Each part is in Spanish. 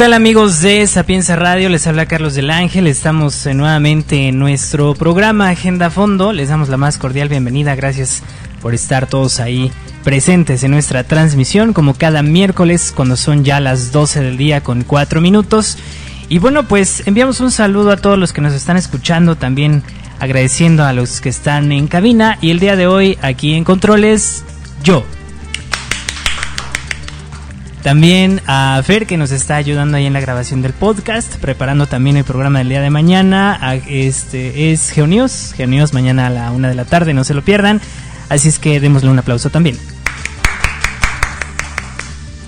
tal amigos de Sapienza Radio? Les habla Carlos del Ángel. Estamos eh, nuevamente en nuestro programa Agenda Fondo. Les damos la más cordial bienvenida. Gracias por estar todos ahí presentes en nuestra transmisión como cada miércoles cuando son ya las 12 del día con 4 minutos. Y bueno, pues enviamos un saludo a todos los que nos están escuchando, también agradeciendo a los que están en cabina y el día de hoy aquí en controles yo, también a Fer que nos está ayudando ahí en la grabación del podcast, preparando también el programa del día de mañana. Este es Geonios, Geonios mañana a la una de la tarde, no se lo pierdan. Así es que démosle un aplauso también.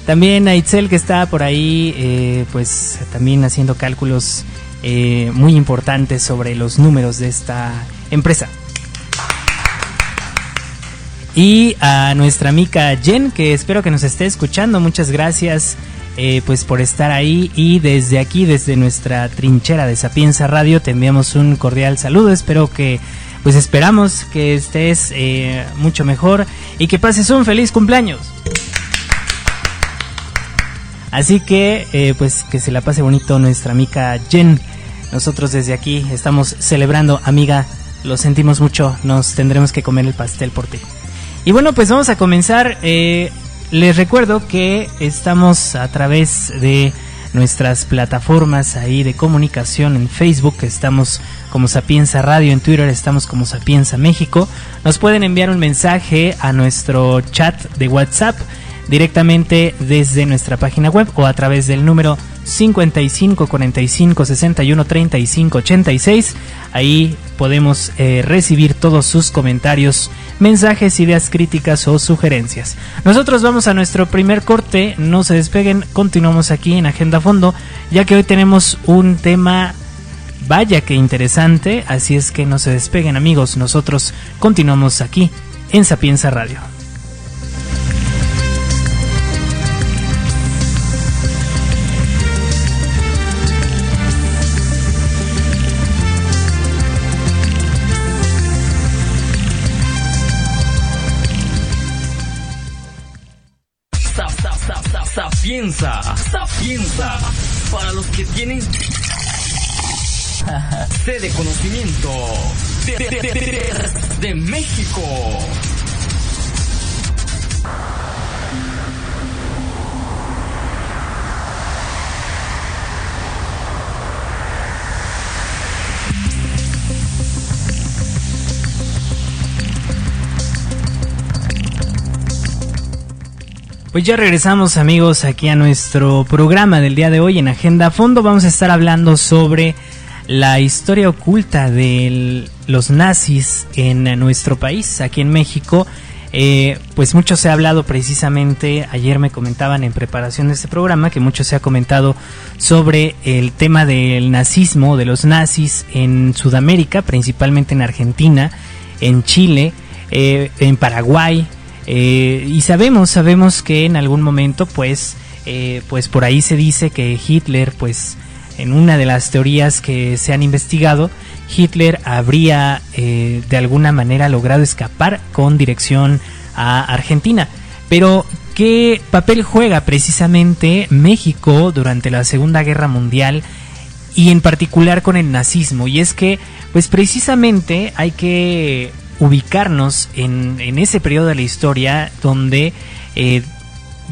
También a Itzel que está por ahí, eh, pues también haciendo cálculos eh, muy importantes sobre los números de esta empresa. Y a nuestra amiga Jen, que espero que nos esté escuchando. Muchas gracias eh, pues por estar ahí. Y desde aquí, desde nuestra trinchera de Sapienza Radio, te enviamos un cordial saludo. Espero que, pues esperamos que estés eh, mucho mejor y que pases un feliz cumpleaños. Así que, eh, pues que se la pase bonito nuestra amiga Jen. Nosotros desde aquí estamos celebrando, amiga. Lo sentimos mucho. Nos tendremos que comer el pastel por ti. Y bueno, pues vamos a comenzar. Eh, les recuerdo que estamos a través de nuestras plataformas ahí de comunicación en Facebook, estamos como Sapienza Radio, en Twitter estamos como Sapienza México. Nos pueden enviar un mensaje a nuestro chat de WhatsApp directamente desde nuestra página web o a través del número 55 45 61 35 86. Ahí podemos eh, recibir todos sus comentarios, mensajes, ideas críticas o sugerencias. Nosotros vamos a nuestro primer corte, no se despeguen, continuamos aquí en Agenda Fondo, ya que hoy tenemos un tema vaya que interesante, así es que no se despeguen amigos, nosotros continuamos aquí en Sapienza Radio. Sapienza, Sapienza, para los que tienen sede de conocimiento de México. Pues ya regresamos amigos aquí a nuestro programa del día de hoy en Agenda Fondo. Vamos a estar hablando sobre la historia oculta de los nazis en nuestro país, aquí en México. Eh, pues mucho se ha hablado precisamente, ayer me comentaban en preparación de este programa que mucho se ha comentado sobre el tema del nazismo, de los nazis en Sudamérica, principalmente en Argentina, en Chile, eh, en Paraguay, eh, y sabemos, sabemos que en algún momento, pues, eh, pues por ahí se dice que Hitler, pues, en una de las teorías que se han investigado, Hitler habría eh, de alguna manera logrado escapar con dirección a Argentina. Pero, ¿qué papel juega precisamente México durante la Segunda Guerra Mundial? y en particular con el nazismo y es que pues precisamente hay que ubicarnos en, en ese periodo de la historia donde eh,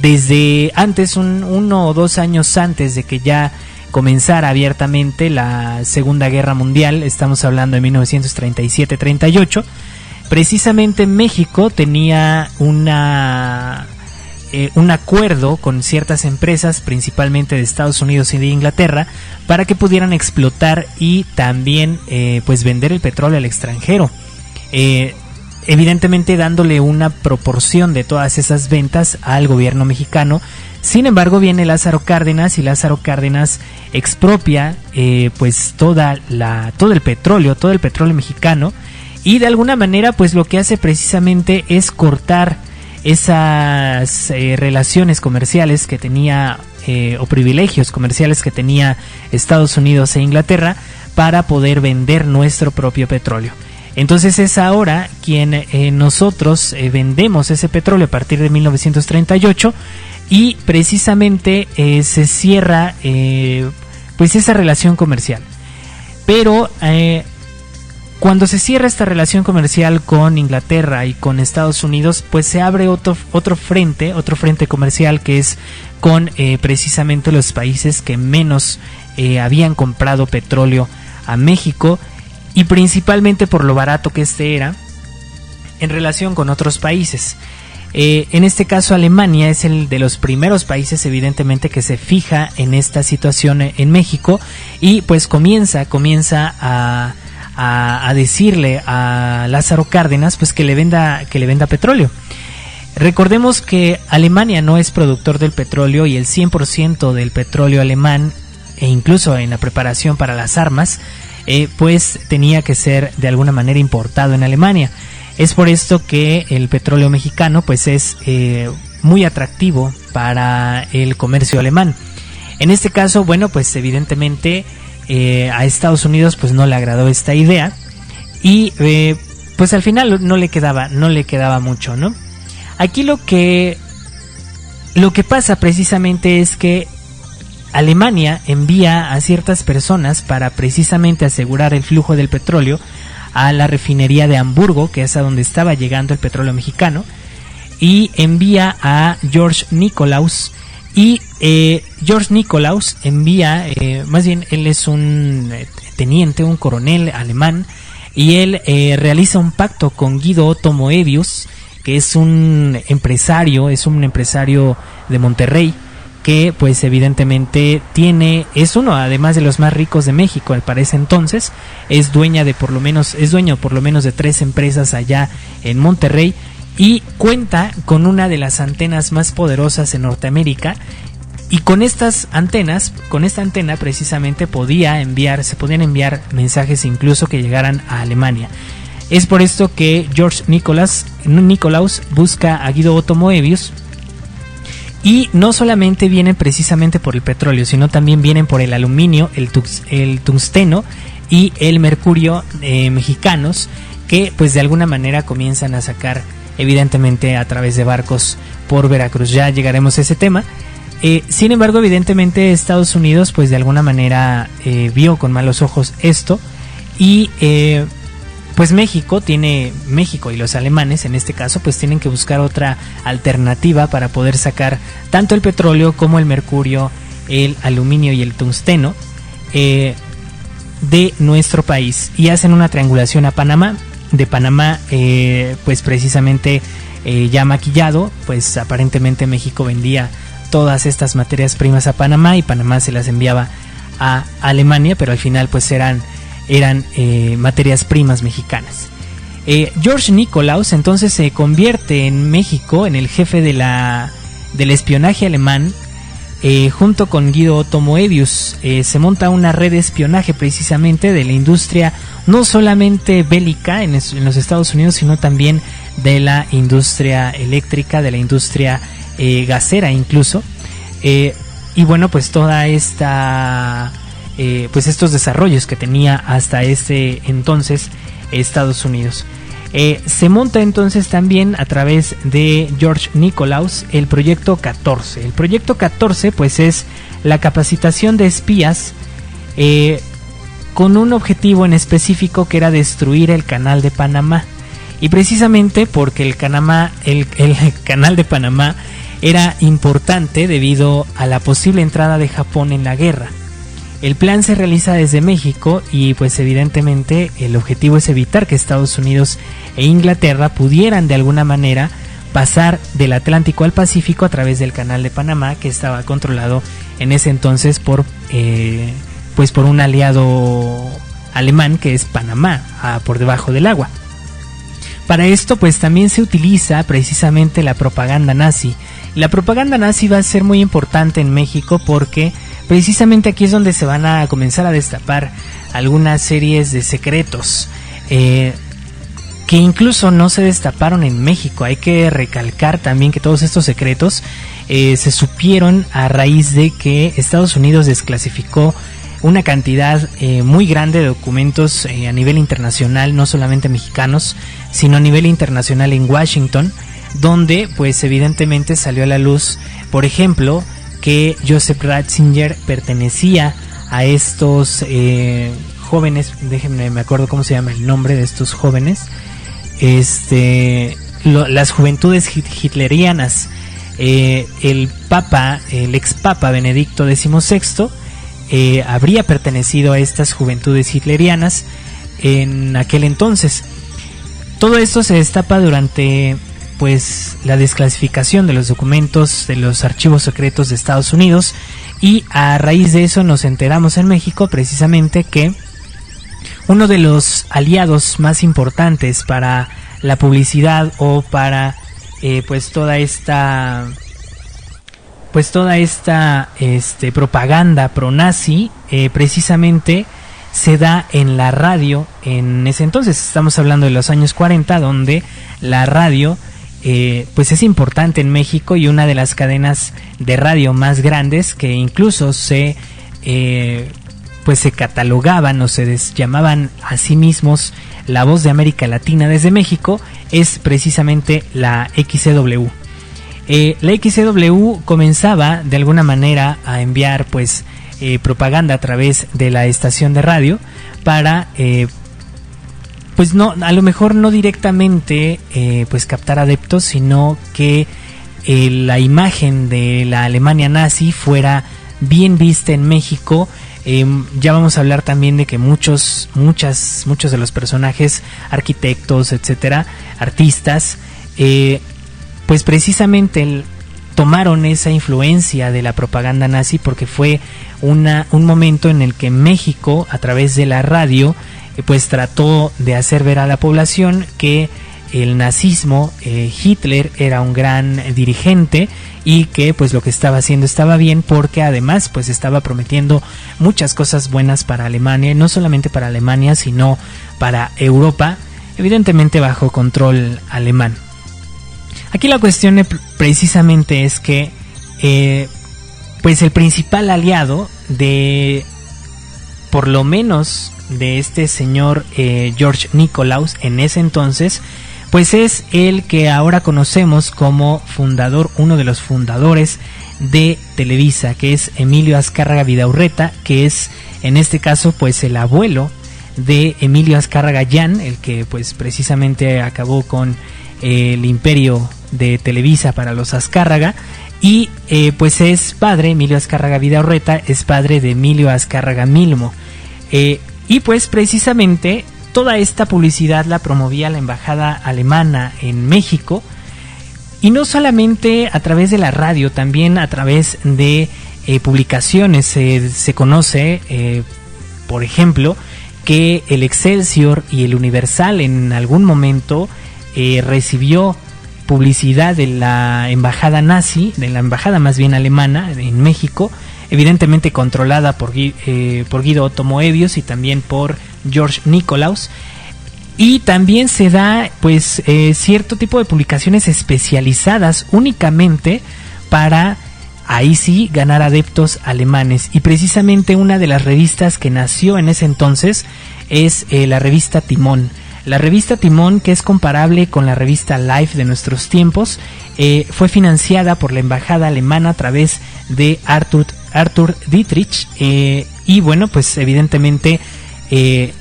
desde antes, un, uno o dos años antes de que ya comenzara abiertamente la Segunda Guerra Mundial, estamos hablando de 1937-38, precisamente México tenía una eh, un acuerdo con ciertas empresas, principalmente de Estados Unidos y de Inglaterra, para que pudieran explotar y también eh, pues vender el petróleo al extranjero. Eh, evidentemente dándole una proporción de todas esas ventas al gobierno mexicano. Sin embargo, viene Lázaro Cárdenas y Lázaro Cárdenas expropia eh, pues toda la, todo el petróleo, todo el petróleo mexicano y de alguna manera pues lo que hace precisamente es cortar esas eh, relaciones comerciales que tenía o privilegios comerciales que tenía Estados Unidos e Inglaterra para poder vender nuestro propio petróleo. Entonces es ahora quien eh, nosotros eh, vendemos ese petróleo a partir de 1938 y precisamente eh, se cierra pues esa relación comercial. Pero cuando se cierra esta relación comercial con Inglaterra y con Estados Unidos, pues se abre otro, otro frente, otro frente comercial que es con precisamente los países que menos habían comprado petróleo a México y principalmente por lo barato que este era en relación con otros países. Eh, en este caso Alemania es el de los primeros países evidentemente que se fija en esta situación en México y pues comienza, comienza a, a, decirle a Lázaro Cárdenas pues que le venda, que le venda petróleo. Recordemos que Alemania no es productor del petróleo y el 100% del petróleo alemán e incluso en la preparación para las armas eh, pues tenía que ser de alguna manera importado en Alemania. Es por esto que el petróleo mexicano pues es eh, muy atractivo para el comercio alemán. En este caso, bueno, pues evidentemente eh, a Estados Unidos pues no le agradó esta idea y pues al final no le quedaba, no le quedaba mucho, ¿no? Aquí lo que lo que pasa precisamente es que Alemania envía a ciertas personas para precisamente asegurar el flujo del petróleo a la refinería de Hamburgo, que es a donde estaba llegando el petróleo mexicano, y envía a George Nicolaus. Y eh, George Nicolaus envía, eh, más bien él es un eh, teniente, un coronel alemán, y él realiza un pacto con Guido Otto Moebius, que es un empresario, es un empresario de Monterrey, que pues evidentemente tiene es uno además de los más ricos de México al parecer entonces es dueña de por lo menos es dueño por lo menos de tres empresas allá en Monterrey y cuenta con una de las antenas más poderosas en Norteamérica. Y con estas antenas con esta antena precisamente podía enviar se podían enviar mensajes incluso que llegaran a Alemania. Es por esto que George Nicholas Nicolaus busca a Guido Otto Moebius y no solamente vienen precisamente por el petróleo, sino también vienen por el aluminio, el, el tungsteno y el mercurio eh, mexicanos que pues de alguna manera comienzan a sacar evidentemente a través de barcos por Veracruz. Ya llegaremos a ese tema. Eh, sin embargo, evidentemente Estados Unidos pues de alguna manera eh, vio con malos ojos esto y pues México tiene, México y los alemanes en este caso, pues tienen que buscar otra alternativa para poder sacar tanto el petróleo como el mercurio, el aluminio y el tungsteno eh, de nuestro país y hacen una triangulación a Panamá. De Panamá, eh, pues precisamente eh, ya maquillado, pues aparentemente México vendía todas estas materias primas a Panamá y Panamá se las enviaba a Alemania, pero al final pues eran eran eh, materias primas mexicanas. Eh, George Nicolaus entonces se convierte en México en el jefe de la, del espionaje alemán eh, junto con Guido Otto Moebius. se monta una red de espionaje precisamente de la industria no solamente bélica en, en los Estados Unidos, sino también de la industria eléctrica, de la industria gasera incluso. y bueno, pues toda esta eh, pues estos desarrollos que tenía hasta ese entonces Estados Unidos. Eh, se monta entonces también a través de George Nicolaus el proyecto 14. El proyecto 14 pues es la capacitación de espías eh, con un objetivo en específico que era destruir el canal de Panamá. Y precisamente porque el, el, el canal de Panamá era importante debido a la posible entrada de Japón en la guerra. El plan se realiza desde México y pues evidentemente el objetivo es evitar que Estados Unidos e Inglaterra pudieran de alguna manera pasar del Atlántico al Pacífico a través del canal de Panamá que estaba controlado en ese entonces por eh, pues por un aliado alemán que es Panamá por debajo del agua. Para esto pues también se utiliza precisamente la propaganda nazi. La propaganda nazi va a ser muy importante en México porque precisamente aquí es donde se van a comenzar a destapar algunas series de secretos eh, que incluso no se destaparon en México. Hay que recalcar también que todos estos secretos eh, se supieron a raíz de que Estados Unidos desclasificó una cantidad eh, muy grande de documentos a nivel internacional, no solamente mexicanos, sino a nivel internacional en Washington, donde pues evidentemente salió a la luz, por ejemplo, que Joseph Ratzinger pertenecía a estos eh, jóvenes, déjenme me acuerdo cómo se llama el nombre de estos jóvenes, este, las juventudes hitlerianas. Eh, el Papa, el ex Papa Benedicto XVI, eh, habría pertenecido a estas juventudes hitlerianas en aquel entonces. Todo esto se destapa durante pues la desclasificación de los documentos de los archivos secretos de Estados Unidos y a raíz de eso nos enteramos en México precisamente que uno de los aliados más importantes para la publicidad o para eh, pues toda esta pues toda esta este, propaganda pro-nazi eh, precisamente se da en la radio en ese entonces. Estamos hablando de los años 40 donde la radio eh, pues es importante en México y una de las cadenas de radio más grandes que incluso se eh, pues se catalogaban o se llamaban a sí mismos la voz de América Latina desde México es precisamente la XCW. Eh, la XCW comenzaba de alguna manera a enviar pues propaganda a través de la estación de radio para pues no, a lo mejor no directamente eh, pues captar adeptos, sino que eh, la imagen de la Alemania nazi fuera bien vista en México. Em, ya vamos a hablar también de que muchos, muchas, muchos de los personajes, arquitectos, etcétera, artistas, eh, pues precisamente tomaron esa influencia de la propaganda nazi porque fue una, un momento en el que México, a través de la radio, pues trató de hacer ver a la población que el nazismo, eh, Hitler era un gran dirigente y que pues lo que estaba haciendo estaba bien porque además pues estaba prometiendo muchas cosas buenas para Alemania, no solamente para Alemania sino para Europa, evidentemente bajo control alemán. Aquí la cuestión precisamente es que eh, pues el principal aliado de por lo menos de este señor eh, George Nicolaus en ese entonces, pues es el que ahora conocemos como fundador, uno de los fundadores de Televisa, que es Emilio Azcárraga Vidaurreta, que es en este caso pues el abuelo de Emilio Azcárraga Llán, el que pues precisamente acabó con eh, el imperio de Televisa para los Azcárraga y eh, pues es padre, Emilio Azcárraga Vidaurreta es padre de Emilio Azcárraga Milmo. Y pues precisamente toda esta publicidad la promovía la embajada alemana en México. Y no solamente a través de la radio, también a través de eh, publicaciones. se conoce, eh, por ejemplo, que el Excelsior y el Universal en algún momento eh, recibió publicidad de la embajada nazi, de la embajada más bien alemana en México, evidentemente controlada por, eh, Guido Otto Moebius y también por George Nicolaus. Y también se da pues eh, cierto tipo de publicaciones especializadas únicamente para ahí sí ganar adeptos alemanes. Y precisamente una de las revistas que nació en ese entonces es eh, la revista Timón. La revista Timón, que es comparable con la revista Life de nuestros tiempos, fue financiada por la embajada alemana a través de Arthur Arthur Dietrich. Eh, y bueno, pues evidentemente eh,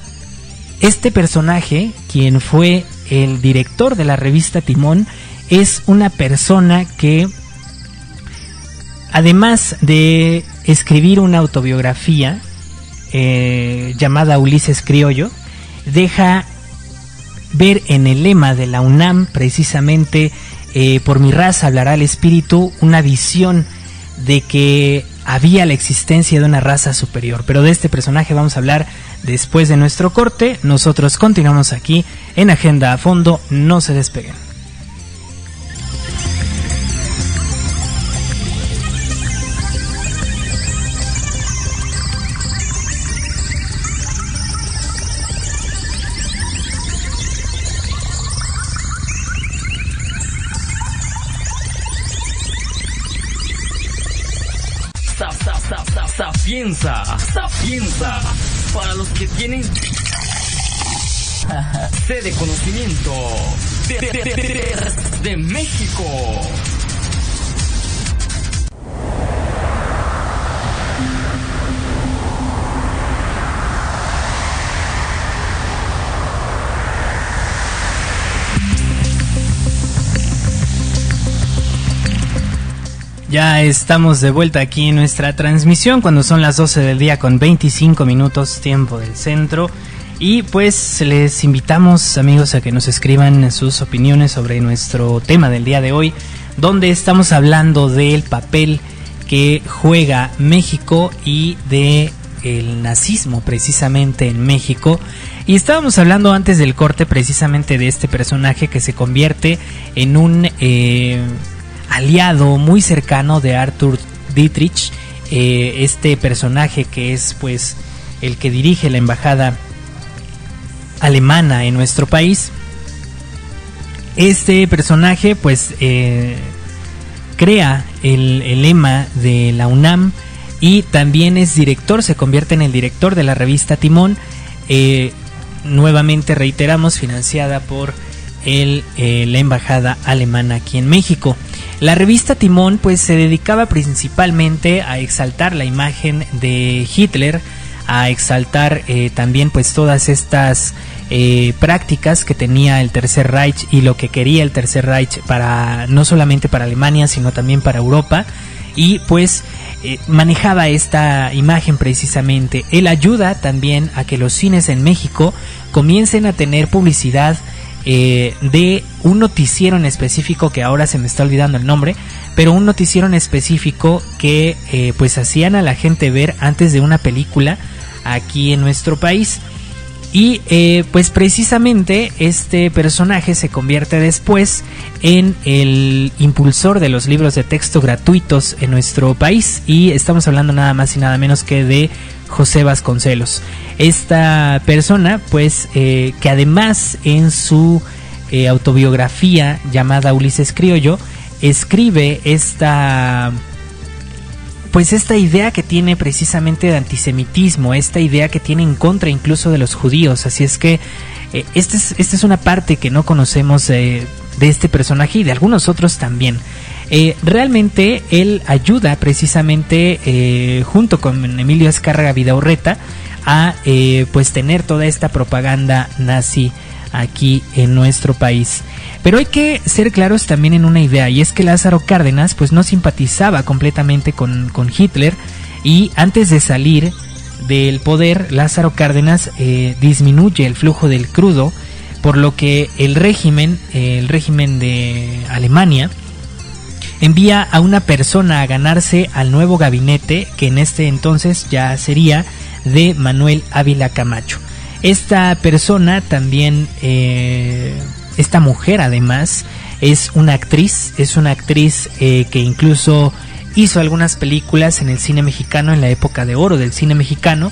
este personaje, quien fue el director de la revista Timón, es una persona que, además de escribir una autobiografía eh, llamada Ulises Criollo, deja ver en el lema de la UNAM, precisamente por mi raza hablará el espíritu, una visión de que había la existencia de una raza superior. Pero de este personaje vamos a hablar después de nuestro corte. Nosotros continuamos aquí en Agenda a Fondo. No se despeguen. Sapienza, Sapienza, para los que tienen sede de de- de- de México. Ya estamos de vuelta aquí en nuestra transmisión cuando son las 12 del día con 25 minutos tiempo del centro. Y pues les invitamos amigos a que nos escriban sus opiniones sobre nuestro tema del día de hoy, donde estamos hablando del papel que juega México y de el nazismo precisamente en México. Y estábamos hablando antes del corte precisamente de este personaje que se convierte en un eh, aliado muy cercano de Arthur Dietrich, eh, este personaje que es pues el que dirige la embajada alemana en nuestro país. Este personaje pues eh, crea el, el lema de la UNAM y también es director, se convierte en el director de la revista Timón, eh, nuevamente reiteramos, financiada por el, la embajada alemana aquí en México. La revista Timón pues se dedicaba principalmente a exaltar la imagen de Hitler, a exaltar eh, también pues todas estas eh, prácticas que tenía el Tercer Reich y lo que quería el Tercer Reich para no solamente para Alemania sino también para Europa y pues eh, manejaba esta imagen precisamente. Él ayuda también a que los cines en México comiencen a tener publicidad eh, de un noticiero en específico que ahora se me está olvidando el nombre, pero un noticiero en específico que eh, pues hacían a la gente ver antes de una película aquí en nuestro país. Y eh, pues precisamente este personaje se convierte después en el impulsor de los libros de texto gratuitos en nuestro país. Y estamos hablando nada más y nada menos que de José Vasconcelos. Esta persona pues eh, que además en su eh, autobiografía llamada Ulises Criollo escribe esta pues esta idea que tiene precisamente de antisemitismo, esta idea que tiene en contra incluso de los judíos. Así es que eh, esta, es, una parte que no conocemos eh, de este personaje y de algunos otros también. Eh, realmente él ayuda precisamente junto con Emilio Azcárraga Vidaurreta a pues tener toda esta propaganda nazi aquí en nuestro país. Pero hay que ser claros también en una idea, y es que Lázaro Cárdenas pues no simpatizaba completamente con, con Hitler, y antes de salir del poder, Lázaro Cárdenas eh, disminuye el flujo del crudo, por lo que el régimen, el régimen de Alemania, envía a una persona a ganarse al nuevo gabinete, que en este entonces ya sería de Manuel Ávila Camacho. Esta persona también, eh, esta mujer además, es una actriz, es una actriz eh, que incluso hizo algunas películas en el cine mexicano, en la época de oro del cine mexicano,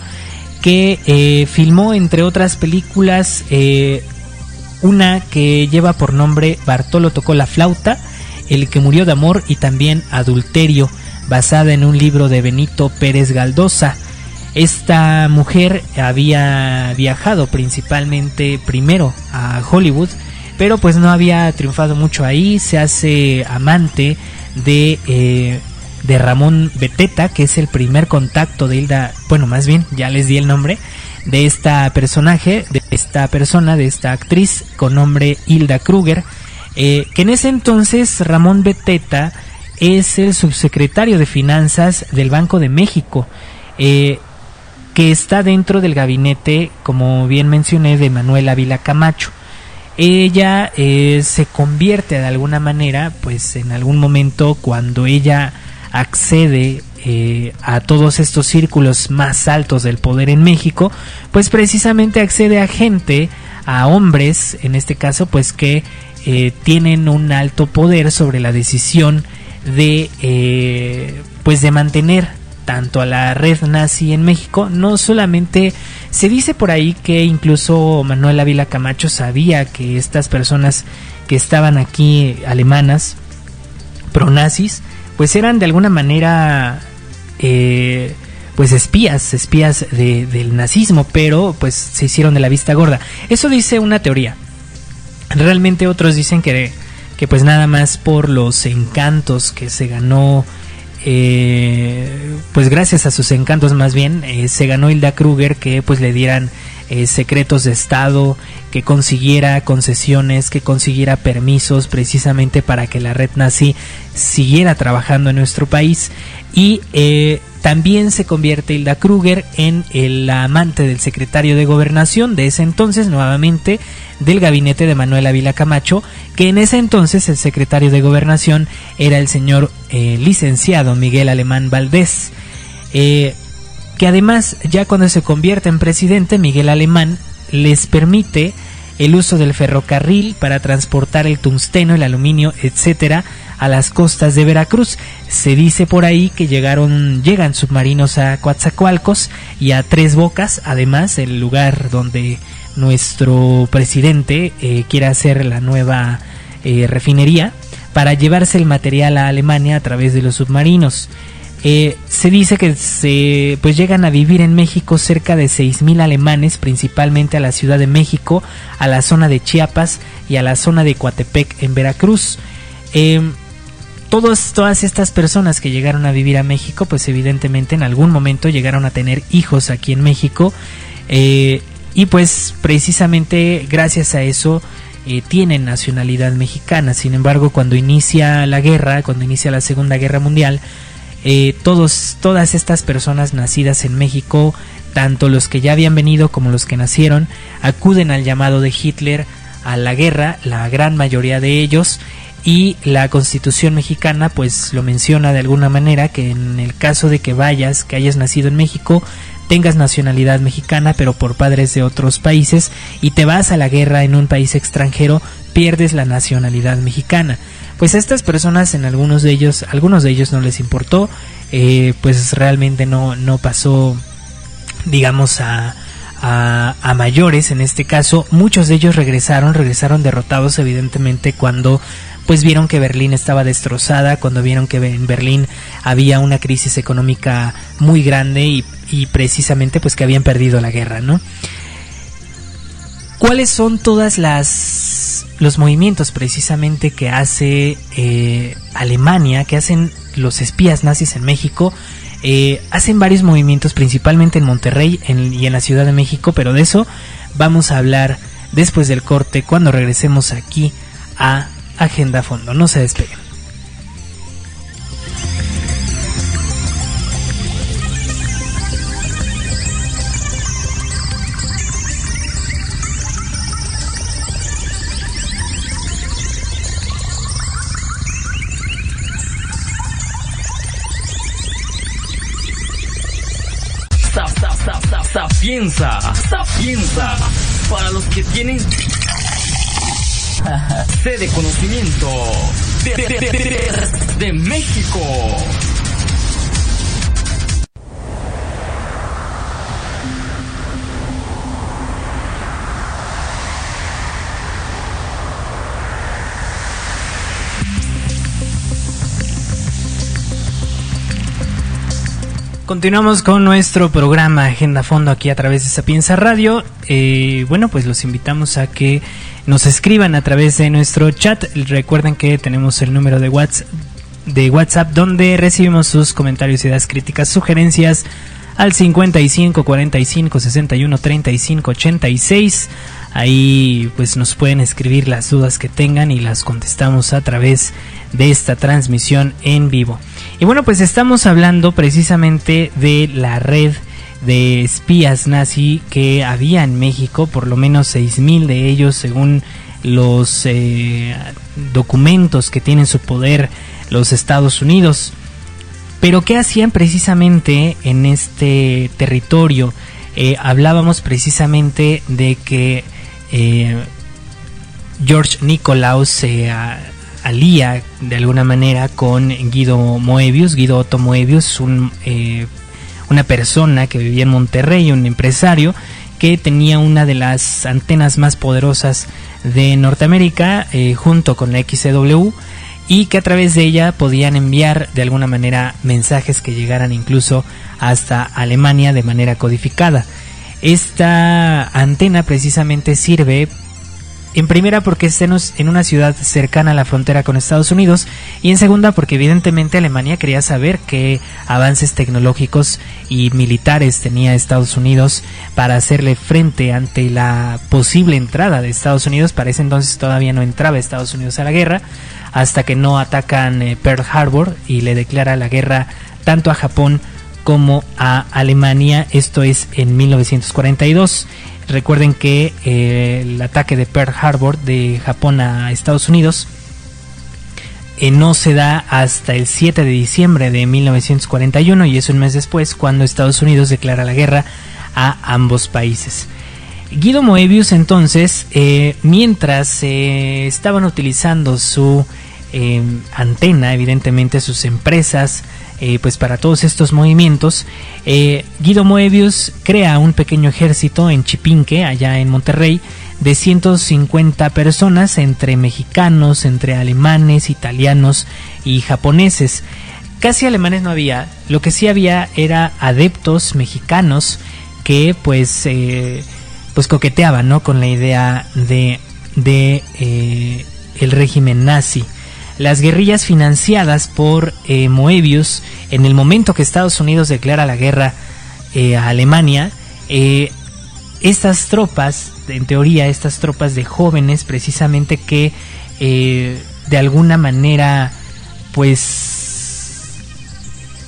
que eh, filmó entre otras películas eh, una que lleva por nombre Bartolo tocó la flauta, El que murió de amor y también Adulterio, basada en un libro de Benito Pérez Galdosa. Esta mujer había viajado principalmente primero a Hollywood, pero pues no había triunfado mucho ahí, se hace amante de, eh, de Ramón Beteta, que es el primer contacto de Hilda, bueno, más bien, ya les di el nombre, de esta personaje, de esta persona, de esta actriz con nombre Hilda Kruger, eh, que en ese entonces Ramón Beteta es el subsecretario de Finanzas del Banco de México. Eh, que está dentro del gabinete, como bien mencioné, de Manuel Ávila Camacho. Ella eh, se convierte de alguna manera, pues en algún momento cuando ella accede eh, a todos estos círculos más altos del poder en México, pues precisamente accede a gente, a hombres, en este caso, pues que eh, tienen un alto poder sobre la decisión de, pues de mantener tanto a la red nazi en México, no solamente se dice por ahí que incluso Manuel Ávila Camacho sabía que estas personas que estaban aquí alemanas, pronazis, pues eran de alguna manera eh, pues espías, espías del nazismo, pero pues se hicieron de la vista gorda. Eso dice una teoría. Realmente otros dicen que, que pues nada más por los encantos que se ganó, eh, pues gracias a sus encantos más bien, eh, se ganó Hilda Kruger que pues le dieran eh, secretos de Estado, que consiguiera concesiones, que consiguiera permisos precisamente para que la red nazi siguiera trabajando en nuestro país. Y eh, también se convierte Hilda Kruger en la amante del secretario de gobernación de ese entonces, nuevamente del gabinete de Manuel Ávila Camacho, que en ese entonces el secretario de gobernación era el señor eh, licenciado Miguel Alemán Valdés. Eh, que además ya cuando se convierte en presidente, Miguel Alemán les permite el uso del ferrocarril para transportar el tungsteno, el aluminio, etcétera, a las costas de Veracruz. Se dice por ahí que llegaron, llegan submarinos a Coatzacoalcos y a Tres Bocas, además el lugar donde nuestro presidente eh, quiere hacer la nueva eh, refinería para llevarse el material a Alemania a través de los submarinos. Eh, se dice que se pues llegan a vivir en México cerca de 6.000 alemanes, principalmente a la Ciudad de México, a la zona de Chiapas y a la zona de Coatepec en Veracruz. Eh, todas estas personas que llegaron a vivir a México, pues evidentemente en algún momento llegaron a tener hijos aquí en México. Eh, y pues precisamente gracias a eso eh, tienen nacionalidad mexicana. Sin embargo, cuando inicia la guerra, cuando inicia la Segunda Guerra Mundial, eh, todos, todas estas personas nacidas en México, tanto los que ya habían venido como los que nacieron, acuden al llamado de Hitler a la guerra, la gran mayoría de ellos, y la constitución mexicana pues lo menciona de alguna manera que en el caso de que vayas, que hayas nacido en México, tengas nacionalidad mexicana pero por padres de otros países y te vas a la guerra en un país extranjero, pierdes la nacionalidad mexicana. Pues a estas personas en algunos de ellos, algunos de ellos no les importó, eh, pues realmente no, no pasó digamos a, a, a, mayores en este caso. Muchos de ellos regresaron, regresaron derrotados evidentemente cuando pues vieron que Berlín estaba destrozada, cuando vieron que en Berlín había una crisis económica muy grande y, y precisamente pues que habían perdido la guerra, ¿no? ¿Cuáles son todas las los movimientos precisamente que hace eh, Alemania, que hacen los espías nazis en México? Eh, hacen varios movimientos, principalmente en Monterrey y en la Ciudad de México, pero de eso vamos a hablar después del corte cuando regresemos aquí a Agenda Fondo. No se despeguen. Sapienza, sapienza, para los que tienen C de conocimiento de, México. Continuamos con nuestro programa Agenda Fondo aquí a través de Sapienza Radio. Eh, bueno, pues los invitamos a que nos escriban a través de nuestro chat. Recuerden que tenemos el número de WhatsApp, de WhatsApp donde recibimos sus comentarios, ideas, críticas, sugerencias al 55 45 61 35 86. Ahí pues nos pueden escribir las dudas que tengan y las contestamos a través de esta transmisión en vivo. Y bueno, pues estamos hablando precisamente de la red de espías nazi que había en México, por lo menos 6.000 de ellos según los eh, documentos que tienen su poder los Estados Unidos. Pero ¿qué hacían precisamente en este territorio? Eh, hablábamos precisamente de que eh, George Nicolaus se alía de alguna manera con Guido Moebius. Guido Otto Moebius, un, una persona que vivía en Monterrey, un empresario que tenía una de las antenas más poderosas de Norteamérica eh, junto con la XCW y que a través de ella podían enviar de alguna manera mensajes que llegaran incluso hasta Alemania de manera codificada. Esta antena precisamente sirve en primera porque estemos en una ciudad cercana a la frontera con Estados Unidos y en segunda porque evidentemente Alemania quería saber qué avances tecnológicos y militares tenía Estados Unidos para hacerle frente ante la posible entrada de Estados Unidos. Para ese entonces todavía no entraba Estados Unidos a la guerra hasta que no atacan eh, Pearl Harbor y le declara la guerra tanto a Japón como a Alemania. Esto es en 1942. Recuerden que eh, el ataque de Pearl Harbor de Japón a Estados Unidos eh, no se da hasta el 7 de diciembre de 1941 y es un mes después cuando Estados Unidos declara la guerra a ambos países. Guido Moebius entonces, eh, mientras estaban utilizando su antena, evidentemente sus empresas, eh, pues para todos estos movimientos, eh, Guido Moebius crea un pequeño ejército en Chipinque, allá en Monterrey, de 150 personas, entre mexicanos, entre alemanes, italianos y japoneses. Casi alemanes no había, lo que sí había era adeptos mexicanos que pues, eh, pues coqueteaban ¿no? con la idea de, de el régimen nazi las guerrillas financiadas por eh, Moebius en el momento que Estados Unidos declara la guerra eh, a Alemania, eh, estas tropas, en teoría estas tropas de jóvenes precisamente que de alguna manera pues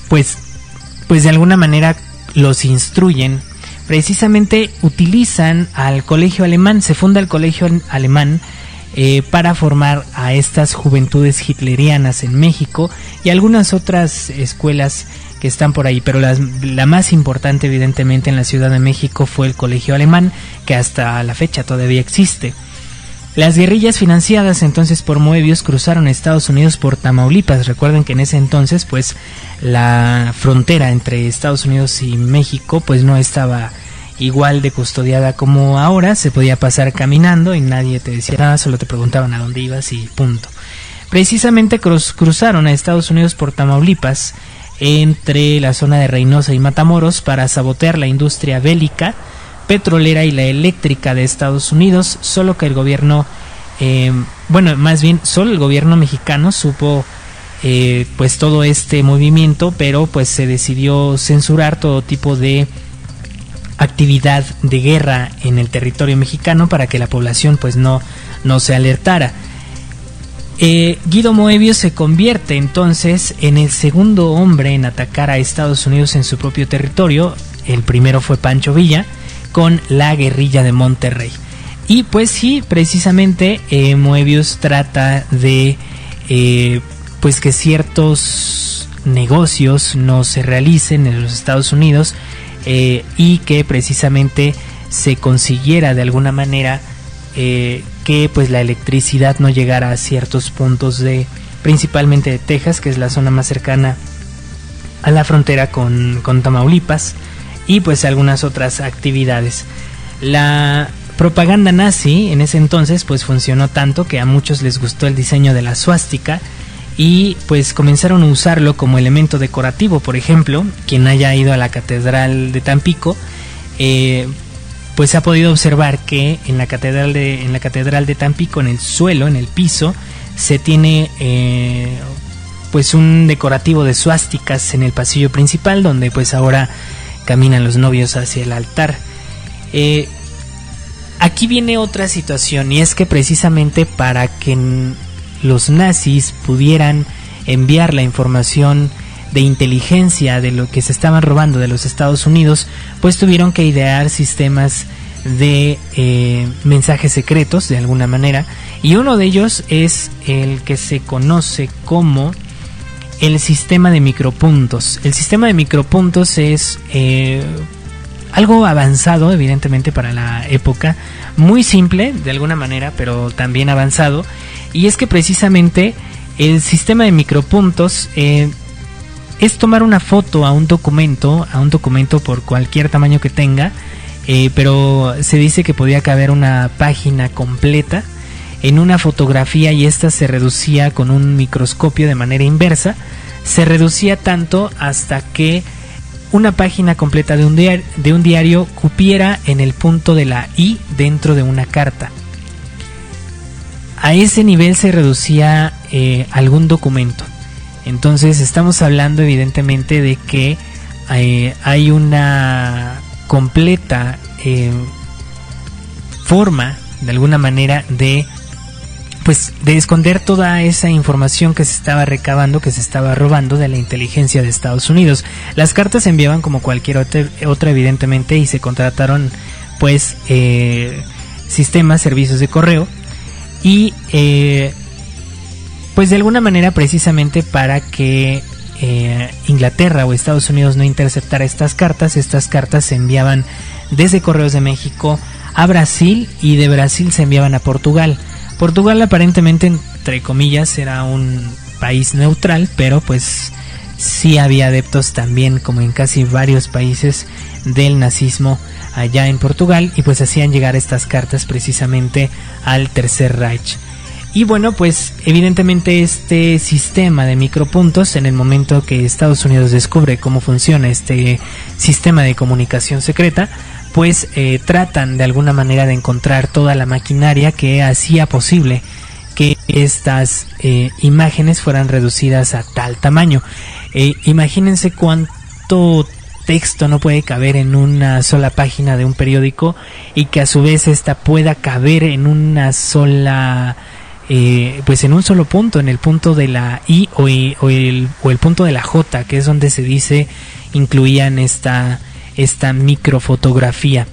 pues pues de alguna manera los instruyen. Precisamente utilizan al colegio alemán se funda el colegio alemán eh, para formar a estas juventudes hitlerianas en México y algunas otras escuelas que están por ahí, pero la, más importante evidentemente en la Ciudad de México fue el Colegio Alemán, que hasta la fecha todavía existe. Las guerrillas financiadas entonces por Moebius cruzaron Estados Unidos por Tamaulipas. Recuerden que en ese entonces pues la frontera entre Estados Unidos y México pues no estaba igual de custodiada como ahora, se podía pasar caminando y nadie te decía nada, solo te preguntaban a dónde ibas y punto. Precisamente cruzaron a Estados Unidos por Tamaulipas, entre la zona de Reynosa y Matamoros, para sabotear la industria bélica, petrolera y la eléctrica de Estados Unidos, solo que el gobierno, eh, bueno, más bien solo el gobierno mexicano supo eh, pues todo este movimiento, pero pues se decidió censurar todo tipo de actividad de guerra en el territorio mexicano para que la población pues no, no se alertara. Eh, Guido Moebius se convierte entonces en el segundo hombre en atacar a Estados Unidos en su propio territorio. El primero fue Pancho Villa con la guerrilla de Monterrey. Y pues sí, precisamente eh, Moebius trata de eh, pues que ciertos negocios no se realicen en los Estados Unidos eh, y que precisamente se consiguiera de alguna manera eh, que pues la electricidad no llegara a ciertos puntos de principalmente de Texas que es la zona más cercana a la frontera con, con Tamaulipas y pues algunas otras actividades. La propaganda nazi en ese entonces pues funcionó tanto que a muchos les gustó el diseño de la suástica y pues comenzaron a usarlo como elemento decorativo. Por ejemplo, quien haya ido a la Catedral de Tampico, eh, pues ha podido observar que en la catedral de en la catedral de Tampico, en el suelo, en el piso, se tiene eh, pues un decorativo de suásticas en el pasillo principal, donde pues ahora caminan los novios hacia el altar. Eh, aquí viene otra situación y es que precisamente para que los nazis pudieran enviar la información de inteligencia de lo que se estaban robando de los Estados Unidos, pues tuvieron que idear sistemas de eh, mensajes secretos de alguna manera y uno de ellos es el que se conoce como el sistema de micropuntos. El sistema de micropuntos es eh, algo avanzado evidentemente para la época, muy simple de alguna manera, pero también avanzado y es que precisamente el sistema de micropuntos eh, es tomar una foto a un documento, a un documento por cualquier tamaño que tenga, eh, pero se dice que podía caber una página completa. En una fotografía y esta se reducía con un microscopio de manera inversa, se reducía tanto hasta que una página completa de un, diario, de un diario cupiera en el punto de la I dentro de una carta. A ese nivel se reducía eh, algún documento. Entonces estamos hablando evidentemente de que eh, hay una completa eh, forma, de alguna manera, de pues de esconder toda esa información que se estaba recabando, que se estaba robando de la inteligencia de Estados Unidos. Las cartas se enviaban como cualquier otra, evidentemente, y se contrataron pues eh, sistemas, servicios de correo y eh, pues de alguna manera precisamente para que eh, Inglaterra o Estados Unidos no interceptara estas cartas, estas cartas se enviaban desde Correos de México a Brasil y de Brasil se enviaban a Portugal. Portugal aparentemente, entre comillas, era un país neutral, pero pues sí había adeptos también, como en casi varios países, del nazismo allá en Portugal y pues hacían llegar estas cartas precisamente al Tercer Reich. Y bueno, pues evidentemente este sistema de micropuntos, en el momento que Estados Unidos descubre cómo funciona este sistema de comunicación secreta, pues eh, tratan de alguna manera de encontrar toda la maquinaria que hacía posible que estas eh, imágenes fueran reducidas a tal tamaño. Eh, imagínense cuánto texto no puede caber en una sola página de un periódico y que a su vez esta pueda caber en una sola pues en un solo punto, en el punto de la I o, el, o el punto de la J, que es donde se dice incluían esta esta microfotografía.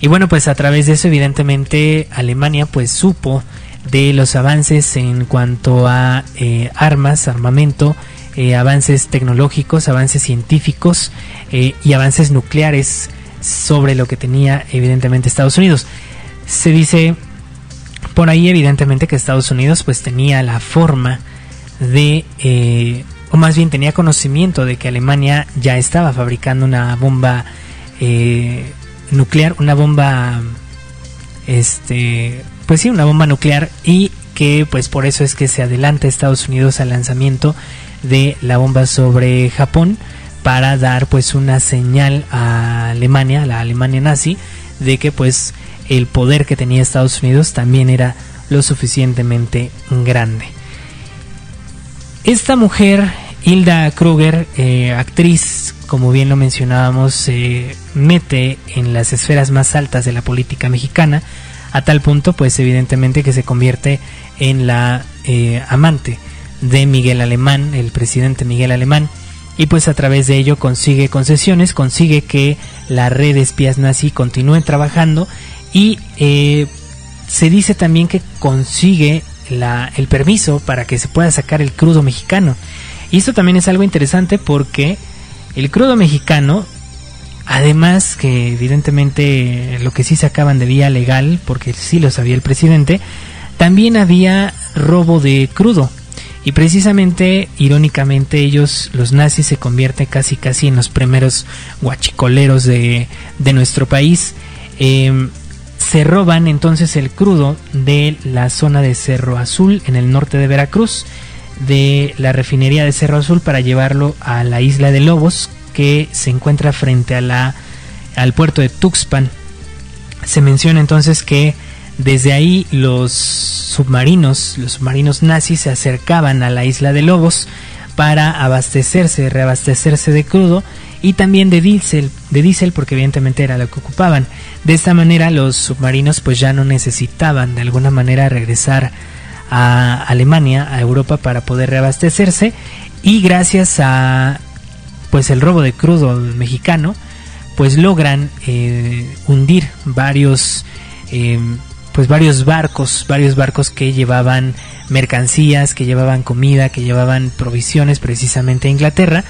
Y bueno, pues a través de eso evidentemente Alemania pues supo de los avances en cuanto a eh, armas, armamento, eh, avances tecnológicos, avances científicos eh, y avances nucleares sobre lo que tenía evidentemente Estados Unidos. Se dice por ahí evidentemente que Estados Unidos pues tenía la forma de o más bien tenía conocimiento de que Alemania ya estaba fabricando una bomba eh, nuclear, una bomba, este, pues sí, una bomba nuclear y que pues por eso es que se adelanta Estados Unidos al lanzamiento de la bomba sobre Japón para dar pues una señal a Alemania, a la Alemania nazi, de que pues el poder que tenía Estados Unidos también era lo suficientemente grande. Esta mujer, Hilda Kruger, eh, actriz, como bien lo mencionábamos, se mete en las esferas más altas de la política mexicana, a tal punto, pues evidentemente que se convierte en la eh, amante de Miguel Alemán, el presidente Miguel Alemán, y pues a través de ello consigue concesiones, consigue que la red de espías nazi continúe trabajando y eh, se dice también que consigue el permiso para que se pueda sacar el crudo mexicano. Y esto también es algo interesante porque el crudo mexicano, además que evidentemente lo que sí sacaban de vía legal, porque sí lo sabía el presidente, también había robo de crudo. Y precisamente, irónicamente, ellos, los nazis, se convierten casi casi en los primeros guachicoleros de, de nuestro país. Eh, se roban entonces el crudo de la zona de Cerro Azul en el norte de Veracruz, de la refinería de Cerro Azul para llevarlo a la isla de Lobos que se encuentra frente a la, al puerto de Tuxpan. Se menciona entonces que desde ahí los submarinos, los submarinos nazis se acercaban a la isla de Lobos para abastecerse, reabastecerse de crudo y también de diésel, de diésel porque evidentemente era lo que ocupaban. De esta manera los submarinos pues ya no necesitaban de alguna manera regresar a Alemania, a Europa para poder reabastecerse y gracias a pues el robo de crudo mexicano pues logran eh, hundir varios eh, pues varios barcos, varios barcos que llevaban mercancías, que llevaban comida, que llevaban provisiones precisamente a Inglaterra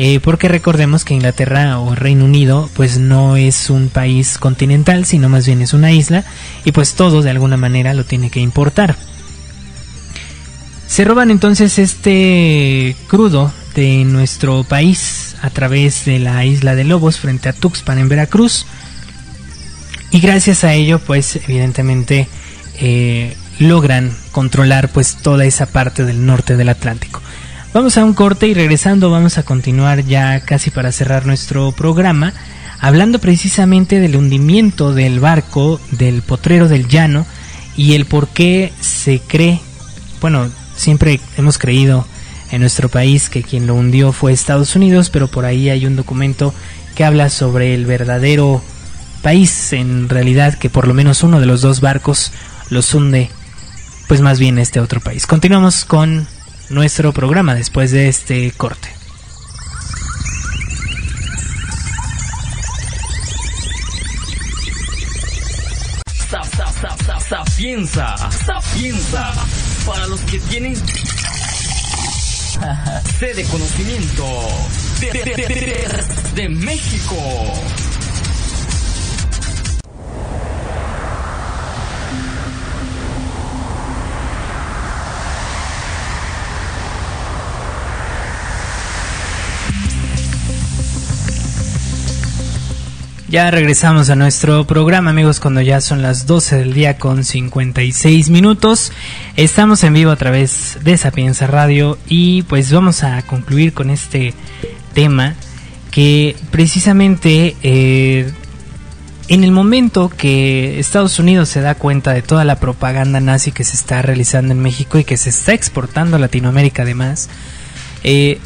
eh, porque recordemos que Inglaterra o Reino Unido pues no es un país continental, sino más bien es una isla y pues todo de alguna manera lo tiene que importar. Se roban entonces este crudo de nuestro país a través de la isla de Lobos frente a Tuxpan en Veracruz y gracias a ello pues evidentemente eh, logran controlar pues toda esa parte del norte del Atlántico. Vamos a un corte y regresando vamos a continuar ya casi para cerrar nuestro programa hablando precisamente del hundimiento del barco del potrero del llano y el por qué se cree, bueno, siempre hemos creído en nuestro país que quien lo hundió fue Estados Unidos, pero por ahí hay un documento que habla sobre el verdadero país en realidad que por lo menos uno de los dos barcos los hunde pues más bien este otro país. Continuamos con nuestro programa después de este corte. Sapienza, sapienza, para los que tienen sede de conocimiento de México. Ya regresamos a nuestro programa, amigos, cuando ya son las 12 del día con 56 minutos. Estamos en vivo a través de Sapienza Radio y pues vamos a concluir con este tema que precisamente eh, en el momento que Estados Unidos se da cuenta de toda la propaganda nazi que se está realizando en México y que se está exportando a Latinoamérica además, eh,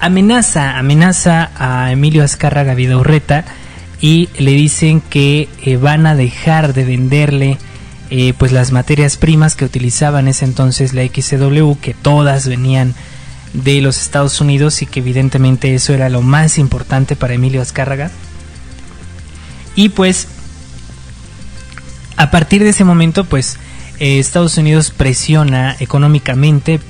amenaza, amenaza a Emilio Azcárraga Vidaurreta y le dicen que eh, van a dejar de venderle eh, pues las materias primas que utilizaba en ese entonces la XCW, que todas venían de los Estados Unidos y que evidentemente eso era lo más importante para Emilio Azcárraga. Y pues a partir de ese momento pues eh, Estados Unidos presiona económicamente,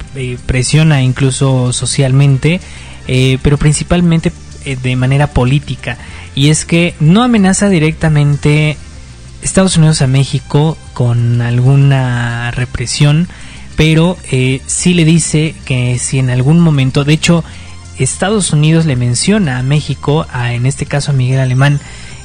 presiona incluso socialmente eh, pero principalmente eh, de manera política. Y es que no amenaza directamente Estados Unidos a México con alguna represión, pero eh, sí le dice que si en algún momento, de hecho, Estados Unidos le menciona a México, a, en este caso a Miguel Alemán,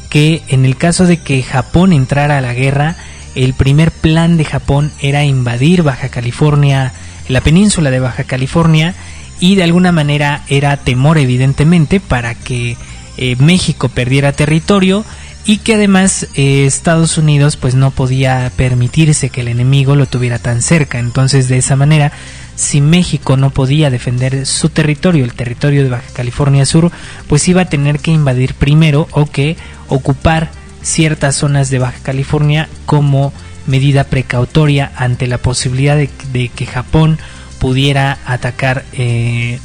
que en el caso de que Japón entrara a la guerra, el primer plan de Japón era invadir Baja California, la península de Baja California, y de alguna manera era temor evidentemente para que eh, México perdiera territorio y que además eh, Estados Unidos pues no podía permitirse que el enemigo lo tuviera tan cerca. Entonces de esa manera si México no podía defender su territorio, el territorio de Baja California Sur, pues iba a tener que invadir primero o que ocupar ciertas zonas de Baja California como medida precautoria ante la posibilidad de que Japón pudiera atacar eh,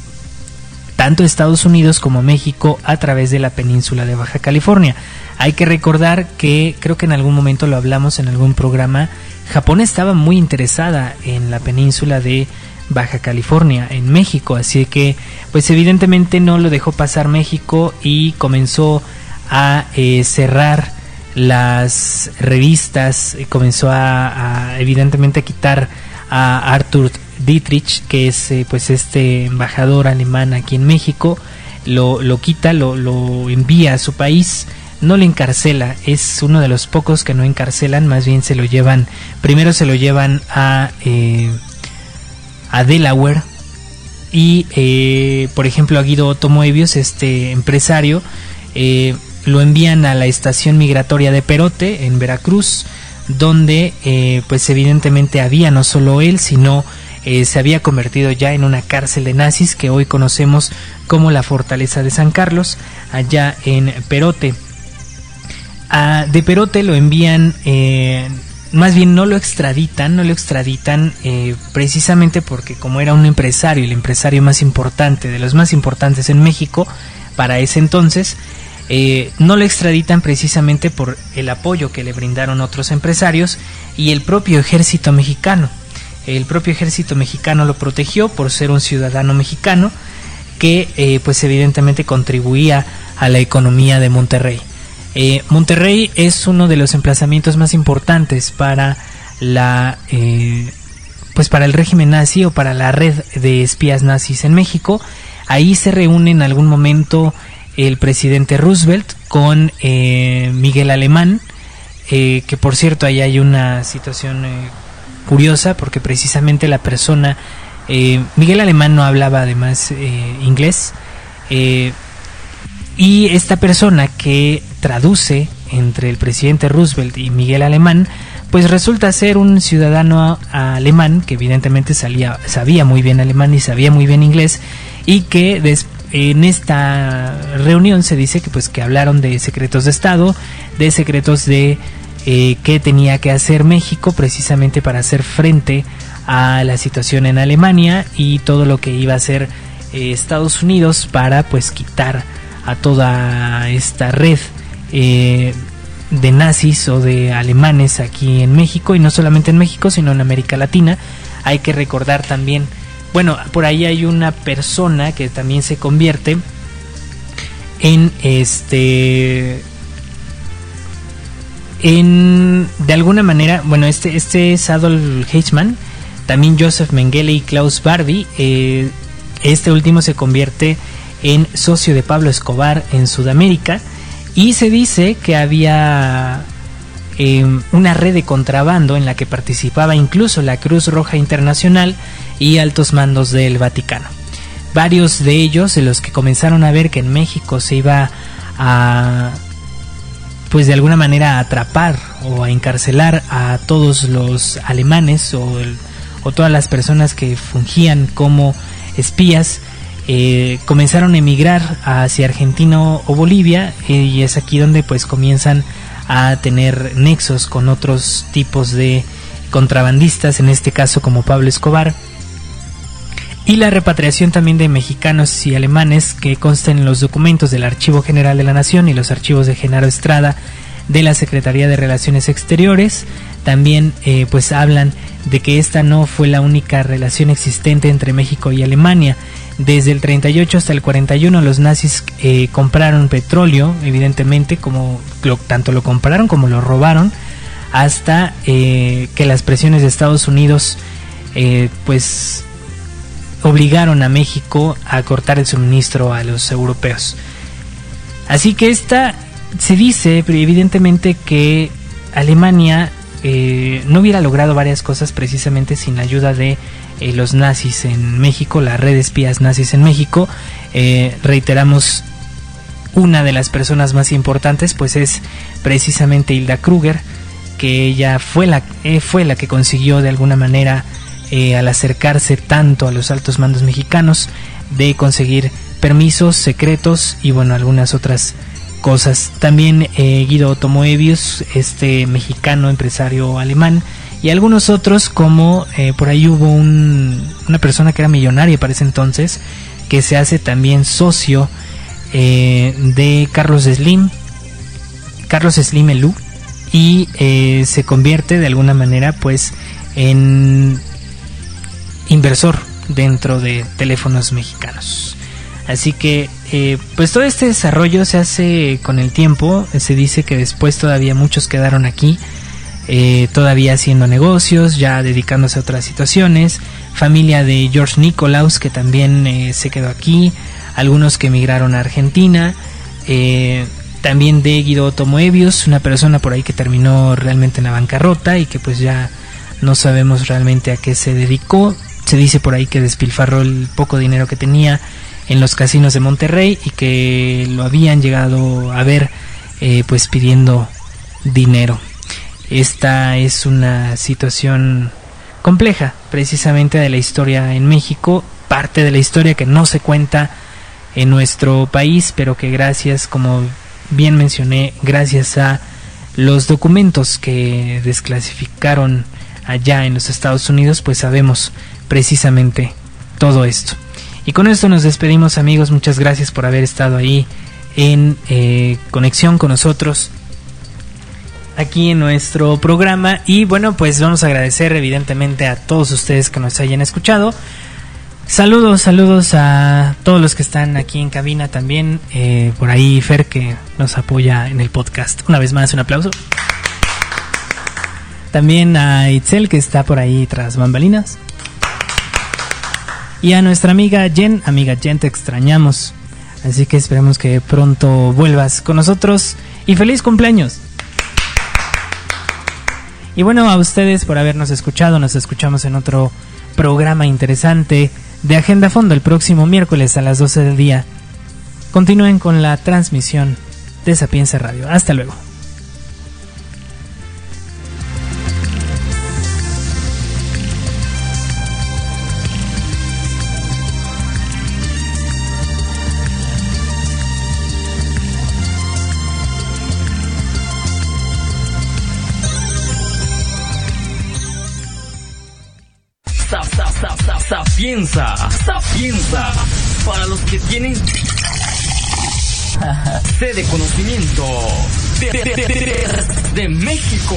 tanto Estados Unidos como México a través de la península de Baja California. Hay que recordar que creo que en algún momento lo hablamos en algún programa, Japón estaba muy interesada en la península de Baja California, en México, así que pues evidentemente no lo dejó pasar México y comenzó a eh, cerrar las revistas, comenzó a, a evidentemente a quitar a Arthur Dietrich, que es eh, pues este embajador alemán aquí en México, lo, lo quita, lo, lo, envía a su país, no le encarcela, es uno de los pocos que no encarcelan, más bien se lo llevan, primero se lo llevan a, eh, a Delaware. Y eh, por ejemplo a Guido Otomoebios, este empresario, lo envían a la estación migratoria de Perote en Veracruz, donde pues evidentemente había no solo él, sino eh, se había convertido ya en una cárcel de nazis que hoy conocemos como la Fortaleza de San Carlos, allá en Perote. de Perote lo envían, eh, más bien no lo extraditan, no lo extraditan eh, precisamente porque como era un empresario, el empresario más importante, de los más importantes en México, para ese entonces, no lo extraditan precisamente por el apoyo que le brindaron otros empresarios y el propio ejército mexicano. El propio ejército mexicano lo protegió por ser un ciudadano mexicano que eh, pues evidentemente contribuía a la economía de Monterrey. Eh, Monterrey es uno de los emplazamientos más importantes para la eh, pues para el régimen nazi o para la red de espías nazis en México. Ahí se reúne en algún momento el presidente Roosevelt con Miguel Alemán, que por cierto ahí hay una situación curiosa porque precisamente la persona, eh, Miguel Alemán no hablaba además eh, inglés, eh, y esta persona que traduce entre el presidente Roosevelt y Miguel Alemán, pues resulta ser un ciudadano alemán que evidentemente salía, sabía muy bien alemán y sabía muy bien inglés y que en esta reunión se dice que pues que hablaron de secretos de estado, de secretos de eh, qué tenía que hacer México precisamente para hacer frente a la situación en Alemania y todo lo que iba a hacer eh, Estados Unidos para pues quitar a toda esta red eh, de nazis o de alemanes aquí en México y no solamente en México sino en América Latina. Hay que recordar también bueno por ahí hay una persona que también se convierte en este en de alguna manera bueno este este es Adolf Eichmann también Joseph Mengele y Klaus Barbie eh, este último se convierte en socio de Pablo Escobar en Sudamérica y se dice que había em, una red de contrabando en la que participaba incluso la Cruz Roja Internacional y altos mandos del Vaticano. Varios de ellos, de los que comenzaron a ver que en México se iba a, pues de alguna manera a atrapar o a encarcelar a todos los alemanes o, todas las personas que fungían como espías, eh, comenzaron a emigrar hacia Argentina o Bolivia eh, y es aquí donde pues comienzan a tener nexos con otros tipos de contrabandistas, en este caso como Pablo Escobar, y la repatriación también de mexicanos y alemanes que constan en los documentos del Archivo General de la Nación y los archivos de Genaro Estrada de la Secretaría de Relaciones Exteriores. También eh, pues hablan de que esta no fue la única relación existente entre México y Alemania. Desde el 38 hasta el 41 los nazis eh, compraron petróleo, evidentemente, como tanto lo compraron como lo robaron, hasta eh, que las presiones de Estados Unidos pues obligaron a México a cortar el suministro a los europeos. Así que esta se dice evidentemente que Alemania no hubiera logrado varias cosas precisamente sin la ayuda de eh, los nazis en México, la red de espías nazis en México. Eh, reiteramos, una de las personas más importantes pues es precisamente Hilda Kruger, que ella fue la, eh, fue la que consiguió de alguna manera, al acercarse tanto a los altos mandos mexicanos, de conseguir permisos secretos y bueno, algunas otras cosas. También Guido Tomoebius, este mexicano empresario alemán, y algunos otros como eh, por ahí hubo una persona que era millonaria para ese entonces que se hace también socio eh, de Carlos Slim Carlos Slim Elú y eh, se convierte de alguna manera pues en inversor dentro de teléfonos mexicanos así que pues todo este desarrollo se hace con el tiempo. Se dice que después todavía muchos quedaron aquí eh, todavía haciendo negocios, ya dedicándose a otras situaciones, familia de George Nicolaus que también eh, se quedó aquí, algunos que emigraron a Argentina, eh, también de Guido Tomoebius, una persona por ahí que terminó realmente en la bancarrota y que pues ya no sabemos realmente a qué se dedicó, se dice por ahí que despilfarró el poco dinero que tenía en los casinos de Monterrey y que lo habían llegado a ver pues pidiendo dinero. Esta es una situación compleja, precisamente de la historia en México, parte de la historia que no se cuenta en nuestro país, pero que gracias, como bien mencioné, gracias a los documentos que desclasificaron allá en los Estados Unidos, pues sabemos precisamente todo esto. Y con esto nos despedimos amigos, muchas gracias por haber estado ahí en eh, conexión con nosotros aquí en nuestro programa. Y bueno pues vamos a agradecer evidentemente a todos ustedes que nos hayan escuchado. Saludos saludos a todos los que están aquí en cabina también. Eh, por ahí Fer que nos apoya en el podcast. Una vez más un aplauso. También a Itzel que está por ahí tras bambalinas y a nuestra amiga Jen amiga Jen te extrañamos así que esperemos que pronto vuelvas con nosotros y feliz cumpleaños Y bueno, a ustedes por habernos escuchado, nos escuchamos en otro programa interesante de Agenda Fondo el próximo miércoles a las 12 del día. Continúen con la transmisión de Sapienza Radio. Hasta luego. Sapienza, para los que tienen sede conocimiento de, de, de, de México.